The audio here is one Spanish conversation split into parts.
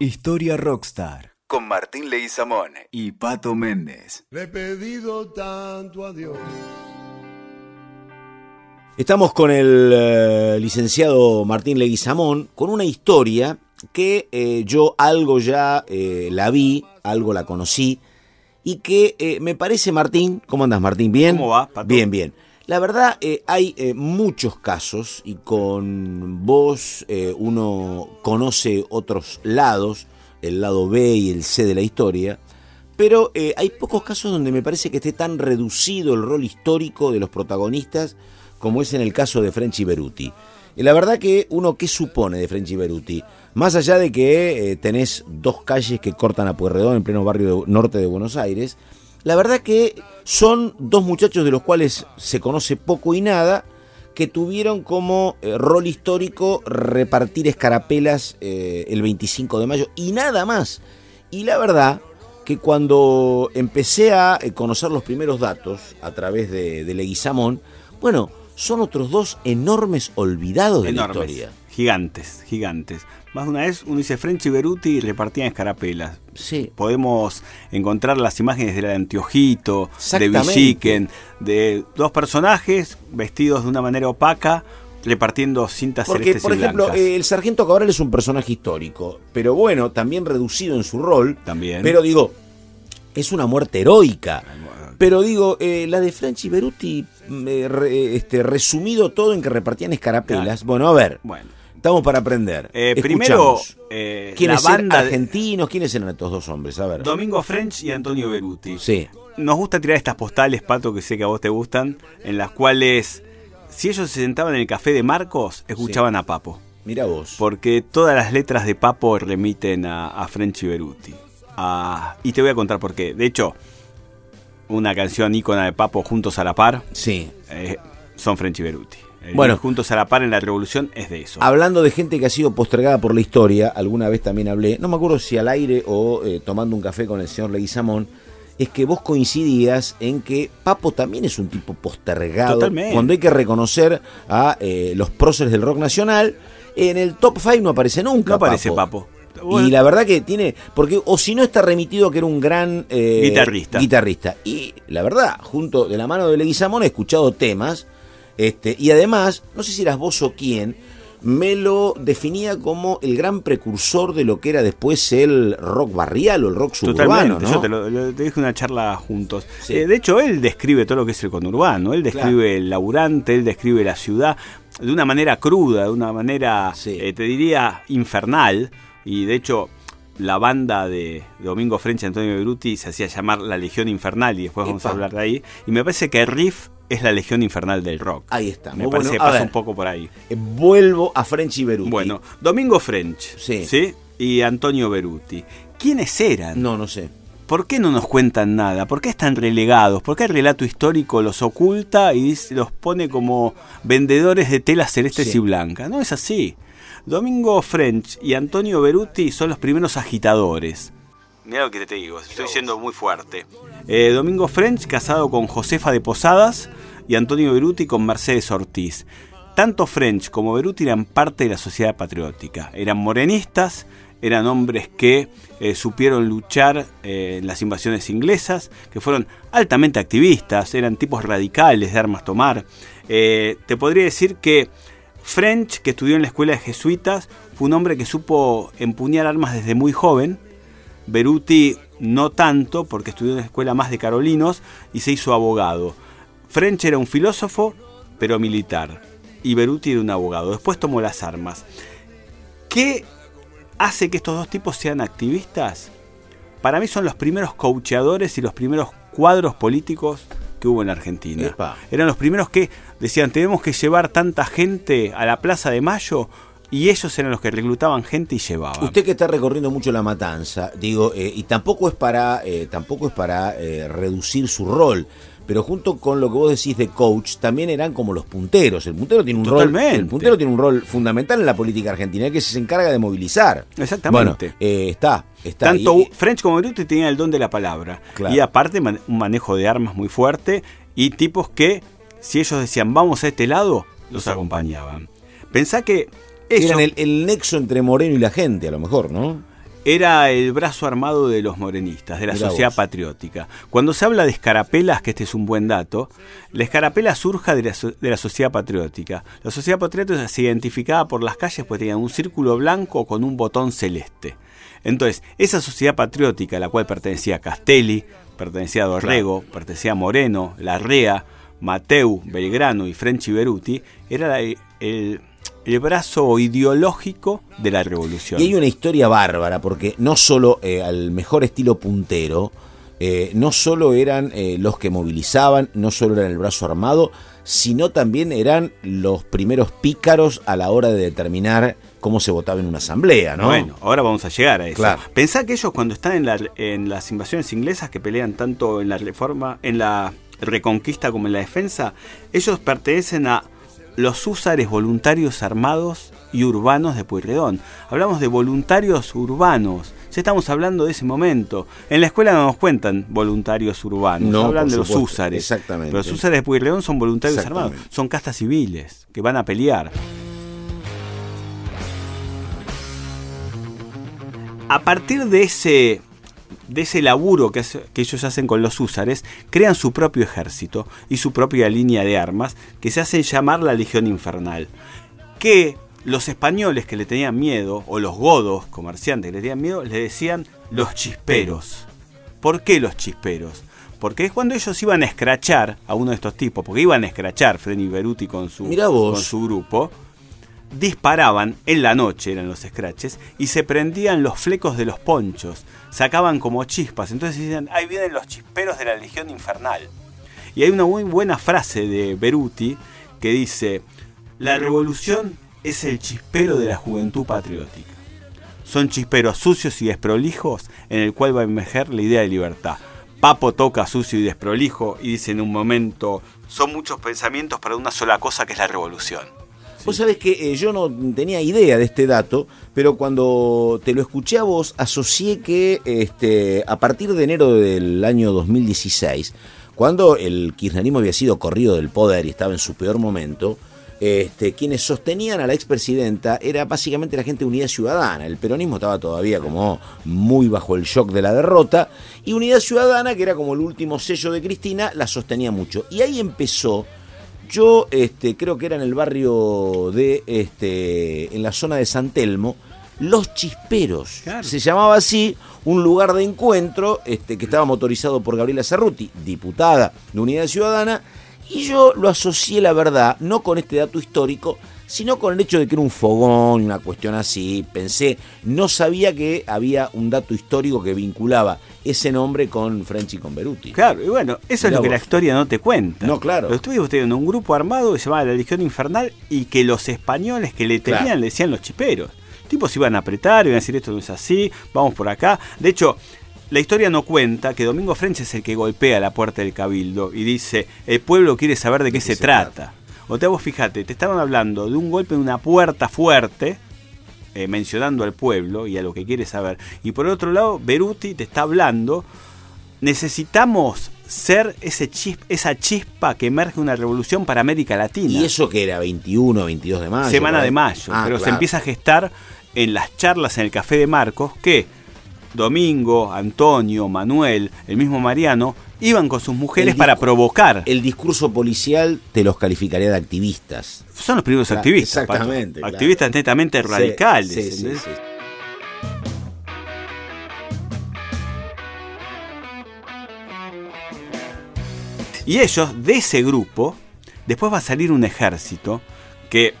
Historia Rockstar con Martín Leguizamón y Pato Méndez. Le he pedido tanto a Dios. Estamos con el eh, licenciado Martín Leguizamón con una historia que eh, yo algo ya eh, la vi, algo la conocí y que eh, me parece, Martín, ¿cómo andas Martín? ¿Bien? ¿Cómo va, Pato? Bien, bien. La verdad, eh, hay eh, muchos casos y con vos eh, uno conoce otros lados, el lado B y el C de la historia, pero hay pocos casos donde me parece que esté tan reducido el rol histórico de los protagonistas como es en el caso de Frenchy Beruti. Y la verdad que uno, ¿qué supone de Frenchy Beruti? Más allá de que tenés dos calles que cortan a Pueyrredón en pleno barrio norte de Buenos Aires, la verdad que son dos muchachos de los cuales se conoce poco y nada, que tuvieron como eh, rol histórico repartir escarapelas eh, el 25 de mayo y nada más. Y la verdad que cuando empecé a eh, conocer los primeros datos a través de, de Leguizamón, bueno, son otros dos enormes olvidados de Enormes. la historia. Gigantes, gigantes. Más de una vez uno dice Beruti y repartían escarapelas. Sí. Podemos encontrar las imágenes de la de Antiojito, de. Villiquen, de dos personajes vestidos de una manera opaca repartiendo cintas Porque, celestes por y ejemplo, blancas. eh, el sargento Cabral es un personaje histórico, pero bueno, también reducido en su rol. También. Pero digo, es una muerte heroica. Pero digo, eh, la de Franchi Beruti, mm, eh, re- este, resumido todo en que repartían escarapelas. Bueno, a ver, Bueno, estamos para aprender. eh, primero, eh, ¿Quiénes eran banda argentinos? ¿Quiénes eran estos dos hombres? A ver. Domingo French y Antonio Beruti. Sí. Nos gusta tirar estas postales, Pato, que sé que a vos te gustan, en las cuales, si ellos se sentaban en el café de Marcos, escuchaban a Papo. Mira vos. Porque todas las letras de Papo remiten a, a Frenchy Beruti. Y te voy a contar por qué. De hecho, una canción ícona de Papo, Juntos a la Par, Sí. eh, son Frenchy Beruti. El Bueno. Juntos a la Par en la Revolución es de eso. Hablando de gente que ha sido postergada por la historia, alguna vez también hablé, no me acuerdo si al aire o eh, tomando un café con el señor Leguizamón, es que vos coincidías en que Papo también es un tipo postergado. Totalmente. Cuando hay que reconocer a eh, los próceres del rock nacional, en el top 5 no aparece nunca. no aparece Papo. Y la verdad que tiene, porque o si no está remitido a que era un gran eh, Guitarrista. guitarrista. Y la verdad, junto de la mano de Leguizamón he escuchado temas, este, y además, no sé si eras vos o quién, me lo definía como el gran precursor de lo que era después el rock barrial o el rock suburbano, Totalmente, ¿no? yo te, lo, lo- te dije una charla juntos. Sí. Eh, de hecho, él describe todo lo que es el conurbano, él describe el laburante, él describe la ciudad de una manera cruda, de una manera, Sí. eh, te diría, infernal. Y de hecho, la banda de Domingo French y Antonio Beruti se hacía llamar la Legión Infernal y después vamos a hablar de ahí. Y me parece que el riff es la Legión Infernal del rock. Ahí está. Me parece bueno. que pasa ver, un poco por ahí. eh, Vuelvo a Frenchy Beruti. Bueno, Domingo French Sí. y Antonio Beruti. ¿Quiénes eran? No, no sé. ¿Por qué no nos cuentan nada? ¿Por qué están relegados? ¿Por qué el relato histórico los oculta y los pone como vendedores de telas celestes Sí. y blancas? No es así. Domingo French y Antonio Beruti son los primeros agitadores. Mira lo que te digo, estoy siendo muy fuerte. Eh, Domingo French casado con Josefa de Posadas y Antonio Beruti con Mercedes Ortiz. Tanto French como Beruti eran parte de la sociedad patriótica. Eran morenistas, eran hombres que eh, supieron luchar eh, en las invasiones inglesas, que fueron altamente activistas, eran tipos radicales de armas tomar. Te podría decir que French, que estudió en la escuela de jesuitas, fue un hombre que supo empuñar armas desde muy joven. Beruti no tanto, porque estudió en la escuela más de carolinos y se hizo abogado. French era un filósofo, pero militar. Y Beruti era un abogado. Después tomó las armas. ¿Qué hace que estos dos tipos sean activistas? Para mí son los primeros coacheadores y los primeros cuadros políticos que hubo en la Argentina. Epa. Eran los primeros que decían, tenemos que llevar tanta gente a la Plaza de Mayo, y ellos eran los que reclutaban gente y llevaban. Usted que está recorriendo mucho la matanza, digo, eh, y tampoco es para, eh, tampoco es para eh, reducir su rol, pero junto con lo que vos decís de coach, también eran como los punteros. El puntero tiene un Totalmente. rol, el puntero tiene un rol fundamental en la política argentina, que se encarga de movilizar. Exactamente. Bueno, eh, está, está. Tanto French como Beruti tenían el don de la palabra. Claro. Y aparte un manejo de armas muy fuerte y tipos que, si ellos decían vamos a este lado, los acompañaban. Pensá que ellos, eran el, el nexo entre Moreno y la gente, a lo mejor, ¿no? era el brazo armado de los morenistas, de la Sociedad Patriótica. Cuando se habla de escarapelas, que este es un buen dato, la escarapela surja de la, Sociedad Patriótica. La Sociedad Patriótica se identificaba por las calles pues tenía un círculo blanco con un botón celeste. Entonces, esa Sociedad Patriótica, a la cual pertenecía Castelli, pertenecía a Dorrego, pertenecía a Moreno, Larrea, Mateu, Belgrano y French Beruti, era el, el brazo ideológico de la revolución. Y hay una historia bárbara, porque no solo eh, al mejor estilo puntero, eh, no solo eran eh, los que movilizaban, no solo eran el brazo armado, sino también eran los primeros pícaros a la hora de determinar cómo se votaba en una asamblea, ¿no? Bueno, ahora vamos a llegar a eso. Pensá que ellos cuando están en, en las invasiones inglesas que pelean tanto en la reforma, en la reconquista como en la defensa, ellos pertenecen a los húsares voluntarios armados y urbanos de Pueyrredón. Hablamos de voluntarios urbanos. Ya estamos hablando de ese momento. En la escuela no nos cuentan voluntarios urbanos, no, hablan de los húsares. Exactamente. Pero los húsares de Pueyrredón son voluntarios armados, son castas civiles que van a pelear. A partir de ese de ese laburo que, ellos hacen con los húsares, crean su propio ejército y su propia línea de armas que se hacen llamar la Legión Infernal. Que los españoles que le tenían miedo, o los godos comerciantes que le tenían miedo, le decían los chisperos. ¿Por qué los chisperos? Porque es cuando ellos iban a escrachar a uno de estos tipos, porque iban a escrachar Freddy Beruti con su, con su grupo disparaban en la noche, eran los scratches, y se prendían los flecos de los ponchos, sacaban como chispas. Entonces decían, ahí vienen los chisperos de la Legión Infernal. Y hay una muy buena frase de Beruti que dice, la revolución es el chispero de la juventud patriótica. Son chisperos sucios y desprolijos en el cual va a emerger la idea de libertad. Papo toca sucio y desprolijo y dice en un momento, son muchos pensamientos para una sola cosa que es la revolución. Vos sabés que eh, yo no tenía idea de este dato, pero cuando te lo escuché a vos, asocié que este, a partir de enero del año 2016, cuando el kirchnerismo había sido corrido del poder y estaba en su peor momento, este, quienes sostenían a la expresidenta era básicamente la gente de Unidad Ciudadana. El peronismo estaba todavía como muy bajo el shock de la derrota y Unidad Ciudadana, que era como el último sello de Cristina, la sostenía mucho. Y ahí empezó yo este, creo que era en el barrio de, este, en la zona de San Telmo, Los Chisperos. Se llamaba así un lugar de encuentro este, que estaba motorizado por Gabriela Cerruti, diputada de Unidad Ciudadana, y yo lo asocié, la verdad, no con este dato histórico, sino con el hecho de que era un fogón, una cuestión así. Pensé, no sabía que había un dato histórico que vinculaba ese nombre con French y con Beruti. Claro, y bueno, eso es lo que la historia no te cuenta. No, claro. Lo estuvimos teniendo un grupo armado que se llamaba la Legión Infernal y que los españoles que le tenían le decían los chiperos. tipos iban a apretar, iban a decir esto no es así, vamos por acá. De hecho, la historia no cuenta que Domingo French es el que golpea la puerta del cabildo y dice, el pueblo quiere saber de qué, se, trata. Te vos fíjate, te estaban hablando de un golpe en una puerta fuerte, eh, mencionando al pueblo y a lo que quiere saber. Y por otro lado, Beruti te está hablando, necesitamos ser ese esa chispa que emerge una revolución para América Latina. ¿Y eso que era 21, 22 de mayo? Semana de mayo, ah, pero se empieza a gestar en las charlas en el Café de Marcos que Domingo, Antonio, Manuel, el mismo Mariano, iban con sus mujeres para provocar. El discurso policial te los calificaría de activistas. Son los primeros activistas. Exactamente. Activistas netamente radicales. y ellos, de ese grupo, después va a salir un ejército que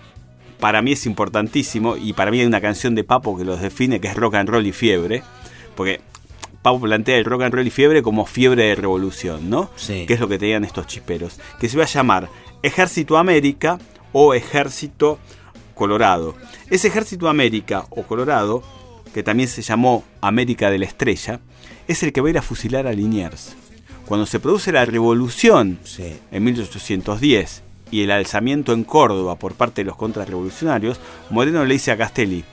para mí es importantísimo y para mí hay una canción de Papo que los define que es rock and roll y fiebre, porque Pau plantea el rock and roll y fiebre como fiebre de revolución, ¿no? Sí. Que es lo que tenían estos chisperos. Que se va a llamar Ejército América o Ejército Colorado. Ese Ejército América o Colorado, que también se llamó América de la Estrella, es el que va a ir a fusilar a Liniers. Cuando se produce la revolución en 1810 y el alzamiento en Córdoba por parte de los contrarrevolucionarios, Moreno le dice a Castelli,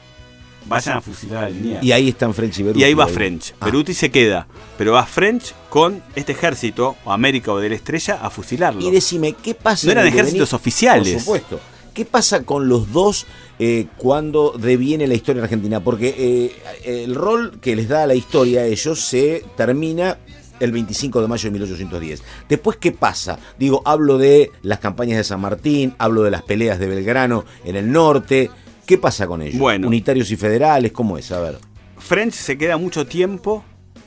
vayan a fusilar a Liniers. Y ahí están French y Beruti. Y ahí va French. Ah. Beruti se queda, pero va French con este ejército, o América o de la Estrella, a fusilarlo. Y decime, ¿qué pasa? No eran ejércitos oficiales. Por supuesto. ¿qué pasa con los dos eh, cuando deviene la historia argentina? Porque eh, el rol que les da la historia a ellos se termina el 25 de mayo de 1810. Después, ¿qué pasa? Digo, hablo de las campañas de San Martín, hablo de las peleas de Belgrano en el norte. ¿Qué pasa con ellos? Bueno. Unitarios y federales, ¿cómo es? A ver. French se queda mucho tiempo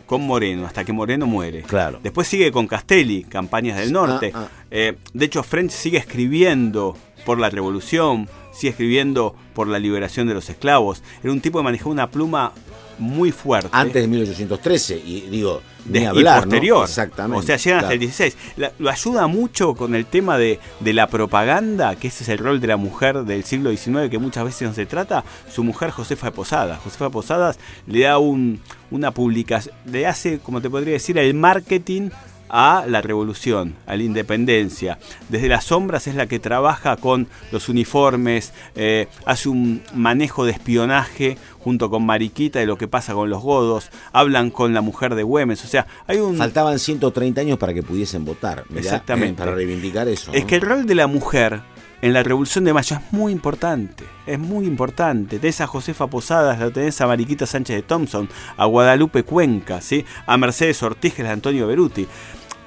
con Moreno, hasta que Moreno muere. Claro. Después sigue con Castelli, campañas del norte. Ah, ah. Eh, de hecho, French sigue escribiendo por la revolución, sigue escribiendo por la liberación de los esclavos. Era un tipo que manejaba una pluma muy fuerte. Antes de 1813, y digo, de, ni hablar, y posterior. ¿no? Exactamente. O sea, llegan hasta claro. el 16. La- lo ayuda mucho con el tema de, de la propaganda, que ese es el rol de la mujer del siglo XIX, que muchas veces no se trata. Su mujer, Josefa Posadas. Josefa Posadas le da un, una publicación, le hace, como te podría decir, el marketing a la revolución, a la independencia. Desde las sombras es la que trabaja con los uniformes, eh, hace un manejo de espionaje junto con Mariquita de lo que pasa con los godos, hablan con la mujer de Güemes, o sea, hay un... Faltaban 130 años para que pudiesen votar. mirá, Exactamente. eh, para reivindicar eso. Es ¿no? que el rol de la mujer en la Revolución de Mayo es muy importante. Es muy importante. Tenés a Josefa Posadas, la tenés a Mariquita Sánchez de Thompson, a Guadalupe Cuenca, ¿sí? a Mercedes Ortiz, que es la de Antonio Beruti.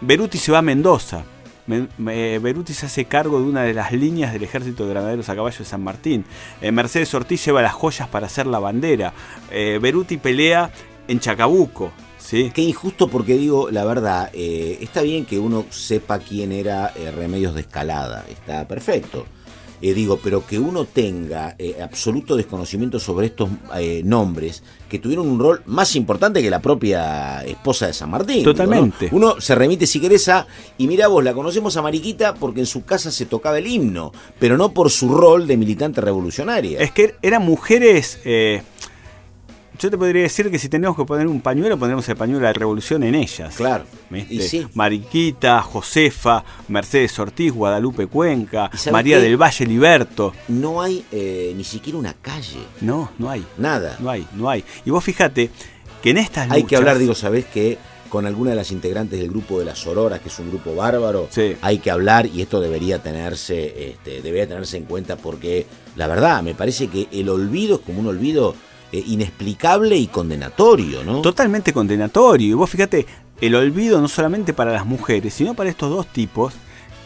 Beruti se va a Mendoza. Me- me- Beruti se hace cargo de una de las líneas del ejército de granaderos a caballo de San Martín. Eh, Mercedes Ortiz lleva las joyas para hacer la bandera. Eh, Beruti pelea en Chacabuco. ¿sí? Qué injusto porque digo, la verdad, eh, está bien que uno sepa quién era eh, Remedios de Escalada, está perfecto. Eh, digo, pero que uno tenga eh, absoluto desconocimiento sobre estos eh, nombres que tuvieron un rol más importante que la propia esposa de San Martín. digo, ¿no? Totalmente. Uno se remite si querés a, y mira vos, la conocemos a Mariquita porque en su casa se tocaba el himno, pero no por su rol de militante revolucionaria. Es que eran mujeres. Yo te podría decir que si tenemos que poner un pañuelo, pondremos el pañuelo de la revolución en ellas. Claro. ¿Viste? Y sí. Mariquita, Josefa, Mercedes Ortiz, Guadalupe Cuenca, ¿Y sabes María qué? del Valle Liberto. No hay eh, ni siquiera una calle, No, no hay. nada. No hay, no hay. Y vos fíjate que en estas Hay que luchas- hablar, digo, ¿sabés qué? Con alguna de las integrantes del grupo de las Auroras, que es un grupo bárbaro, Sí. hay que hablar y esto debería tenerse, este, debería tenerse en cuenta porque la verdad me parece que el olvido es como un olvido eh, inexplicable y condenatorio, ¿no? totalmente condenatorio. Y vos fíjate, el olvido no solamente para las mujeres, sino para estos dos tipos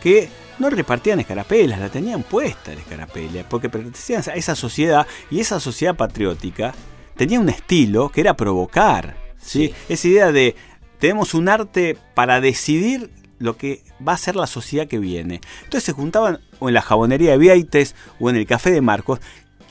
que no repartían escarapelas, la tenían puesta la escarapela, porque pertenecían a esa sociedad y esa sociedad patriótica tenía un estilo que era provocar. ¿sí? Sí. Esa idea de tenemos un arte para decidir lo que va a ser la sociedad que viene. Entonces se juntaban o en la jabonería de Vieites o en el café de Marcos.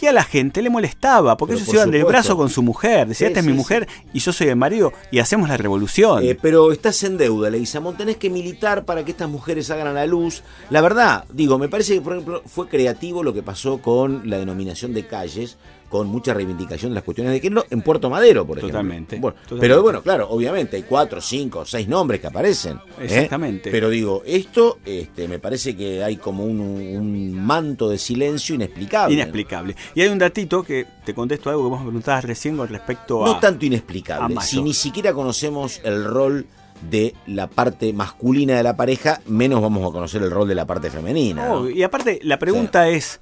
Que a la gente le molestaba, porque Pero ellos por iban del supuesto. brazo con su mujer. Decía, esta es mi mujer y yo soy el marido y hacemos la revolución. Eh, pero estás en deuda, Leguizamón. Tenés que militar para que estas mujeres salgan a la luz. La verdad, digo, me parece que, por ejemplo, fue creativo lo que pasó con la denominación de calles, con mucha reivindicación de las cuestiones de género en Puerto Madero, por ejemplo. Totalmente, Bueno, totalmente. Pero bueno, claro, obviamente hay cuatro, cinco, seis nombres que aparecen. ¿eh? Exactamente. Pero digo, esto este, me parece que hay como un, un manto de silencio inexplicable. Inexplicable. Y hay un datito que te contesto algo que vos me preguntabas recién con respecto a. No tanto inexplicable, si ni siquiera conocemos el rol de la parte masculina de la pareja, menos vamos a conocer el rol de la parte femenina. ¿no? Y aparte, la pregunta es: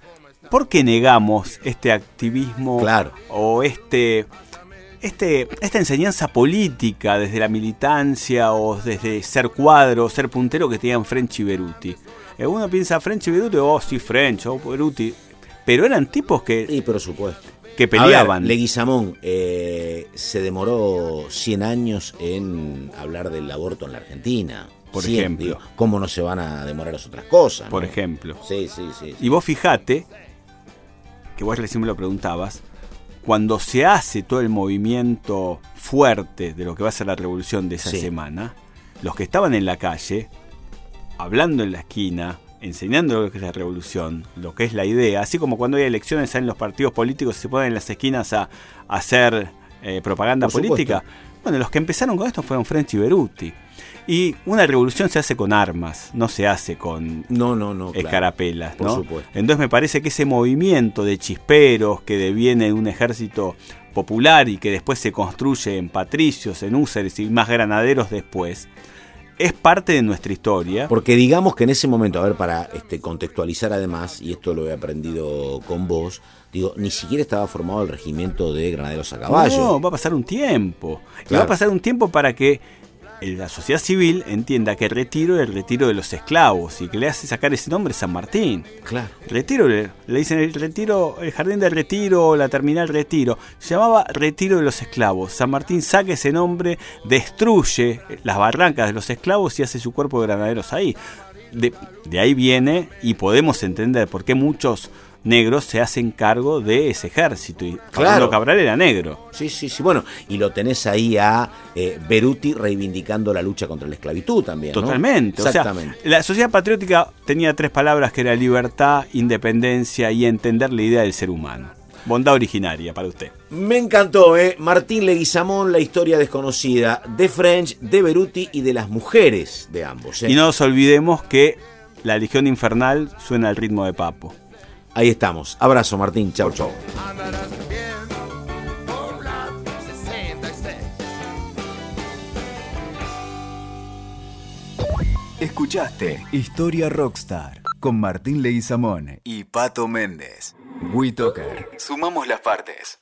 ¿por qué negamos este activismo Claro. o este. Este, esta enseñanza política desde la militancia o desde ser cuadro, ser puntero que tenían French y Beruti. Eh, Uno piensa French y Beruti, oh sí, French, oh Beruti. Pero eran tipos que, Y por supuesto. que ver, peleaban. Leguizamón eh, se demoró 100 años en hablar del aborto en la Argentina. Por 100, ejemplo. digo, ¿Cómo no se van a demorar las otras cosas? por no? ejemplo. Sí, sí, sí. Y vos fijate, que vos recién me lo preguntabas, cuando se hace todo el movimiento fuerte de lo que va a ser la revolución de esa Sí. semana, los que estaban en la calle, hablando en la esquina, enseñando lo que es la revolución, lo que es la idea, así como cuando hay elecciones en los partidos políticos se ponen en las esquinas a, a hacer eh, propaganda Por política. Bueno, los que empezaron con esto fueron French y Beruti. Y una revolución se hace con armas, no se hace con No, no, no. claro. escarapelas, Por ¿no? supuesto. Entonces me parece que ese movimiento de chisperos que deviene de un ejército popular y que después se construye en patricios, en úseres y más granaderos después, es parte de nuestra historia. Porque digamos que en ese momento, a ver, para este, contextualizar además, y esto lo he aprendido con vos, digo, ni siquiera estaba formado el regimiento de granaderos a caballo. No, va a pasar un tiempo. Y va a pasar un tiempo para que la sociedad civil entienda que el retiro es el retiro de los esclavos y que le hace sacar ese nombre San Martín. Claro. Retiro, le, dicen el retiro, el jardín del retiro, la terminal retiro. Se llamaba retiro de los esclavos. San Martín saca ese nombre, destruye las barrancas de los esclavos y hace su cuerpo de granaderos ahí. De, de ahí viene y podemos entender por qué muchos negros se hacen cargo de ese ejército. Y claro. Cabral era negro. Sí, sí, sí. Bueno, y lo tenés ahí a eh, Beruti reivindicando la lucha contra la esclavitud también. Totalmente. Exactamente. la sociedad patriótica tenía tres palabras que era libertad, independencia y entender la idea del ser humano. Bondad originaria para usted. Me encantó, ¿eh? Martín Leguizamón, la historia desconocida de French, de Beruti y de las mujeres de ambos. ¿eh? Y no nos olvidemos que la Legión Infernal suena al ritmo de Papo. Ahí estamos. Abrazo, Martín. Chau, chau. Escuchaste Historia Rockstar con Martín Leguizamón y Pato Méndez. WeToker. Sumamos las partes.